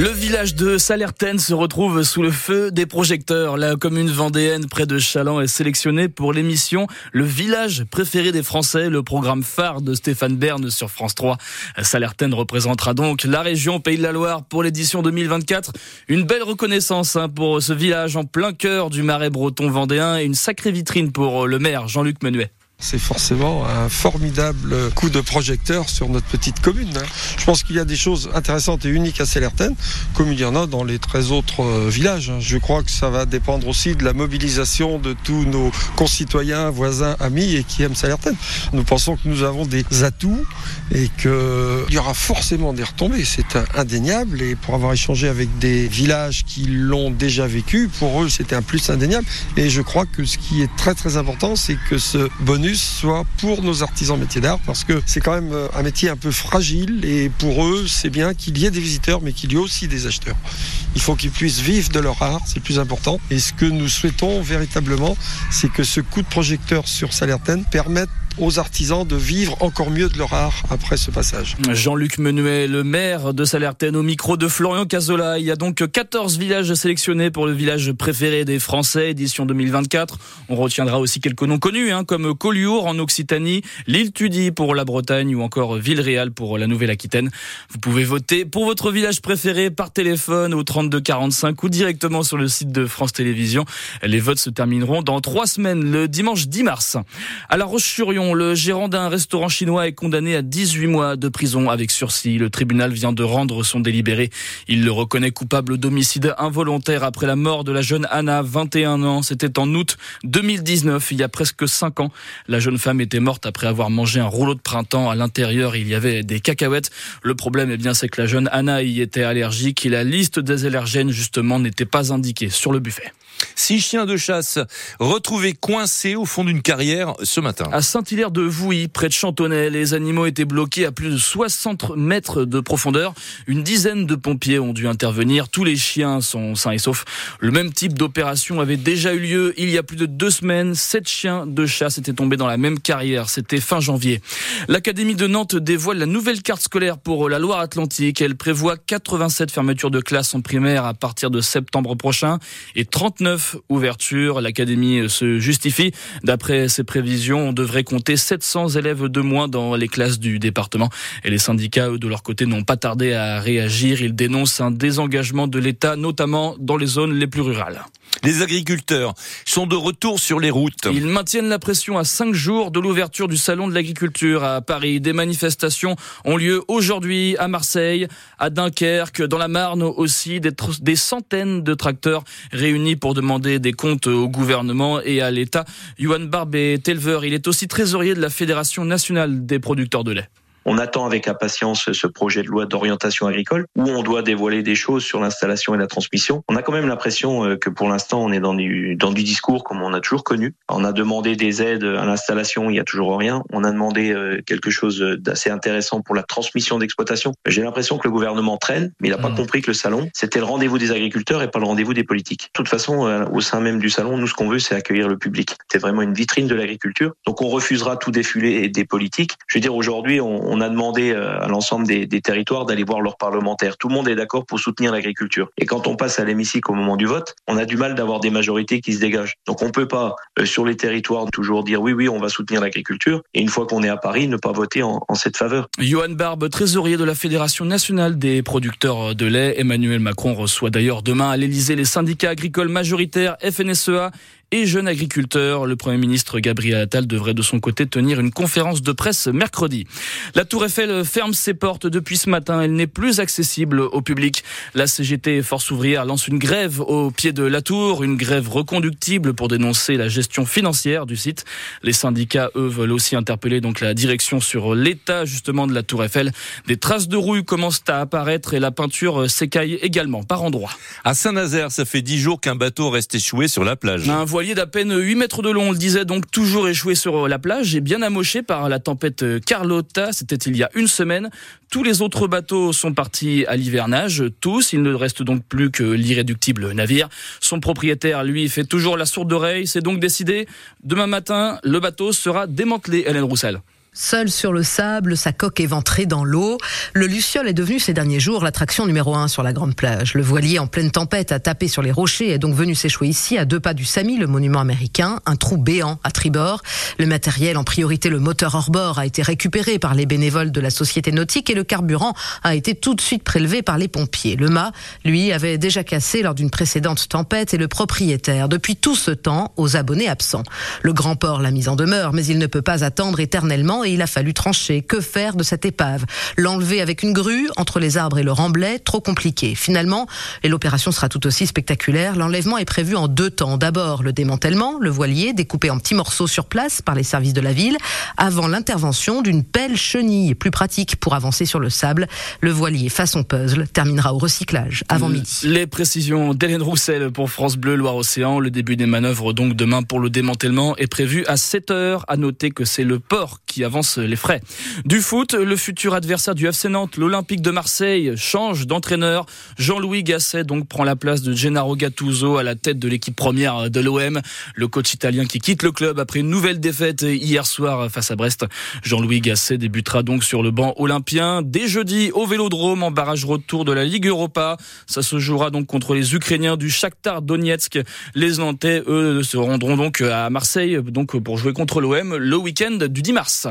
Le village de Salertaine se retrouve sous le feu des projecteurs. La commune vendéenne près de Chaland est sélectionnée pour l'émission Le village préféré des Français, le programme phare de Stéphane Bern sur France 3. Salertaine représentera donc la région Pays de la Loire pour l'édition 2024. Une belle reconnaissance hein, pour ce village en plein cœur du marais breton vendéen et une sacrée vitrine pour le maire Jean-Luc Menuet. C'est forcément un formidable coup de projecteur sur notre petite commune. Hein. Je pense qu'il y a des choses intéressantes et uniques à Célertaine, comme il y en a dans les 13 autres euh, villages. Hein. Je crois que ça va dépendre aussi de la mobilisation de tous nos concitoyens, voisins, amis et qui aiment Célertaine. Nous pensons que nous avons des atouts et qu'il y aura forcément des retombées. C'est indéniable et pour avoir échangé avec des villages qui l'ont déjà vécu, pour eux c'était un plus indéniable. Et je crois que ce qui est très très important, c'est que ce bonus soit pour nos artisans métiers d'art parce que c'est quand même euh, un métier un peu fragile et pour eux c'est bien qu'il y ait des visiteurs mais qu'il y ait aussi des acheteurs. Il faut qu'ils puissent vivre de leur art, c'est le plus important. Et ce que nous souhaitons véritablement, c'est que ce coup de projecteur sur Salertaine permette aux artisans de vivre encore mieux de leur art après ce passage. Jean-Luc Menuet, le maire de Salertaine, au micro de Florian Cazola. Il y a donc 14 villages sélectionnés pour le village préféré des Français, édition 2024. On retiendra aussi quelques noms connus, hein, comme Collioure en Occitanie, l'île Tudy pour la Bretagne ou encore Villeréal pour la Nouvelle-Aquitaine. Vous pouvez voter pour votre village préféré par téléphone au 3245 ou directement sur le site de France Télévisions. Les votes se termineront dans trois semaines, le dimanche 10 mars. À La Roche-sur-Yon, le gérant d'un restaurant chinois est condamné à 18 mois de prison avec sursis. Le tribunal vient de rendre son délibéré. Il le reconnaît coupable d'homicide involontaire après la mort de la jeune Anna, 21 ans. C'était en août 2019, il y a presque 5 ans. La jeune femme était morte après avoir mangé un rouleau de printemps. À l'intérieur, il y avait des cacahuètes. Le problème, eh bien, c'est que la jeune Anna y était allergique et la liste des allergènes, justement, n'était pas indiquée sur le buffet. Six chiens de chasse retrouvés coincés au fond d'une carrière ce matin. À Saint-Hilaire de Vouilly, près de Chantonnay, les animaux étaient bloqués à plus de 60 mètres de profondeur. Une dizaine de pompiers ont dû intervenir. Tous les chiens sont sains et saufs. Le même type d'opération avait déjà eu lieu il y a plus de deux semaines. Sept chiens de chasse étaient tombés dans la même carrière. C'était fin janvier. L'Académie de Nantes dévoile la nouvelle carte scolaire pour la Loire-Atlantique. Elle prévoit 87 fermetures de classes en primaire à partir de septembre prochain et 39 ouvertures. L'académie se justifie. D'après ses prévisions, on devrait compter 700 élèves de moins dans les classes du département. Et les syndicats, eux, de leur côté, n'ont pas tardé à réagir. Ils dénoncent un désengagement de l'État, notamment dans les zones les plus rurales. Les agriculteurs sont de retour sur les routes. Ils maintiennent la pression à cinq jours de l'ouverture du salon de l'agriculture à Paris. Des manifestations ont lieu aujourd'hui à Marseille, à Dunkerque, dans la Marne aussi. Des, des centaines de tracteurs réunis pour demander des comptes au gouvernement et à l'État. Johan Barbe est éleveur. Il est aussi trésorier de la Fédération nationale des producteurs de lait. On attend avec impatience ce projet de loi d'orientation agricole où on doit dévoiler des choses sur l'installation et la transmission. On a quand même l'impression euh, que pour l'instant on est dans du, dans du discours comme on a toujours connu. On a demandé des aides à l'installation, il y a toujours rien. On a demandé euh, quelque chose d'assez intéressant pour la transmission d'exploitation. J'ai l'impression que le gouvernement traîne, mais il n'a pas mmh. compris que le salon, c'était le rendez-vous des agriculteurs et pas le rendez-vous des politiques. De toute façon, euh, au sein même du salon, nous ce qu'on veut, c'est accueillir le public. C'est vraiment une vitrine de l'agriculture. Donc on refusera tout défilé des politiques. Je veux dire, aujourd'hui, on, on a demandé euh, à l'ensemble des, territoires d'aller voir leurs parlementaires. Tout le monde est d'accord pour soutenir l'agriculture. Et quand on passe à l'hémicycle au moment du vote, on a du mal d'avoir des majorités qui se dégagent. Donc on peut pas euh, sur les territoires toujours dire oui oui on va soutenir l'agriculture et une fois qu'on est à Paris ne pas voter en, en cette faveur. Johan Barbe, trésorier de la Fédération nationale des producteurs de lait, Emmanuel Macron reçoit d'ailleurs demain à l'Elysée les syndicats agricoles majoritaires FNSEA et jeunes agriculteurs. Le Premier ministre Gabriel Attal devrait de son côté tenir une conférence de presse mercredi. La Tour Eiffel ferme ses portes depuis ce matin. Elle n'est plus accessible au public. La CGT Force ouvrière lance une grève au pied de la Tour, une grève reconductible pour dénoncer la gestion financière du site. Les syndicats, eux, veulent aussi interpeller donc la direction sur l'état justement de la Tour Eiffel. Des traces de rouille commencent à apparaître et la peinture s'écaille également par endroits. À Saint-Nazaire, ça fait dix jours qu'un bateau reste échoué sur la plage voilier d'à peine 8 mètres de long, on le disait, donc toujours échoué sur la plage et bien amoché par la tempête Carlotta. C'était il y a une semaine. Tous les autres bateaux sont partis à l'hivernage, tous. Il ne reste donc plus que l'irréductible navire. Son propriétaire, lui, fait toujours la sourde oreille. C'est donc décidé. Demain matin, le bateau sera démantelé, Hélène Roussel. Seul sur le sable, sa coque éventrée dans l'eau, le Luciole est devenu ces derniers jours l'attraction numéro un sur la grande plage. Le voilier en pleine tempête a tapé sur les rochers et est donc venu s'échouer ici à deux pas du Sami, le monument américain, un trou béant à tribord. Le matériel, en priorité le moteur hors-bord, a été récupéré par les bénévoles de la société nautique et le carburant a été tout de suite prélevé par les pompiers. Le mât, lui, avait déjà cassé lors d'une précédente tempête et le propriétaire, depuis tout ce temps, aux abonnés absents. Le grand port l'a mis en demeure, mais il ne peut pas attendre éternellement et il a fallu trancher. Que faire de cette épave? L'enlever avec une grue entre les arbres et le remblai? Trop compliqué. Finalement, et l'opération sera tout aussi spectaculaire, l'enlèvement est prévu en deux temps. D'abord, le démantèlement, le voilier découpé en petits morceaux sur place par les services de la ville, avant l'intervention d'une pelle chenille, plus pratique pour avancer sur le sable. Le voilier façon puzzle terminera au recyclage avant midi. Les précisions d'Hélène Roussel pour France Bleu Loire-Océan. Le début des manœuvres donc demain pour le démantèlement est prévu à 7 heures. À noter que c'est le port qui a avance les frais. Du foot, le futur adversaire du FC Nantes, l'Olympique de Marseille, change d'entraîneur. Jean-Louis Gasset donc prend la place de Gennaro Gattuso à la tête de l'équipe première de l'OM. Le coach italien qui quitte le club après une nouvelle défaite hier soir face à Brest. Jean-Louis Gasset débutera donc sur le banc olympien dès jeudi au Vélodrome en barrage retour de la Ligue Europa. Ça se jouera donc contre les Ukrainiens du Shakhtar Donetsk. Les Nantais, eux, se rendront donc à Marseille donc pour jouer contre l'OM le week-end du 10 mars.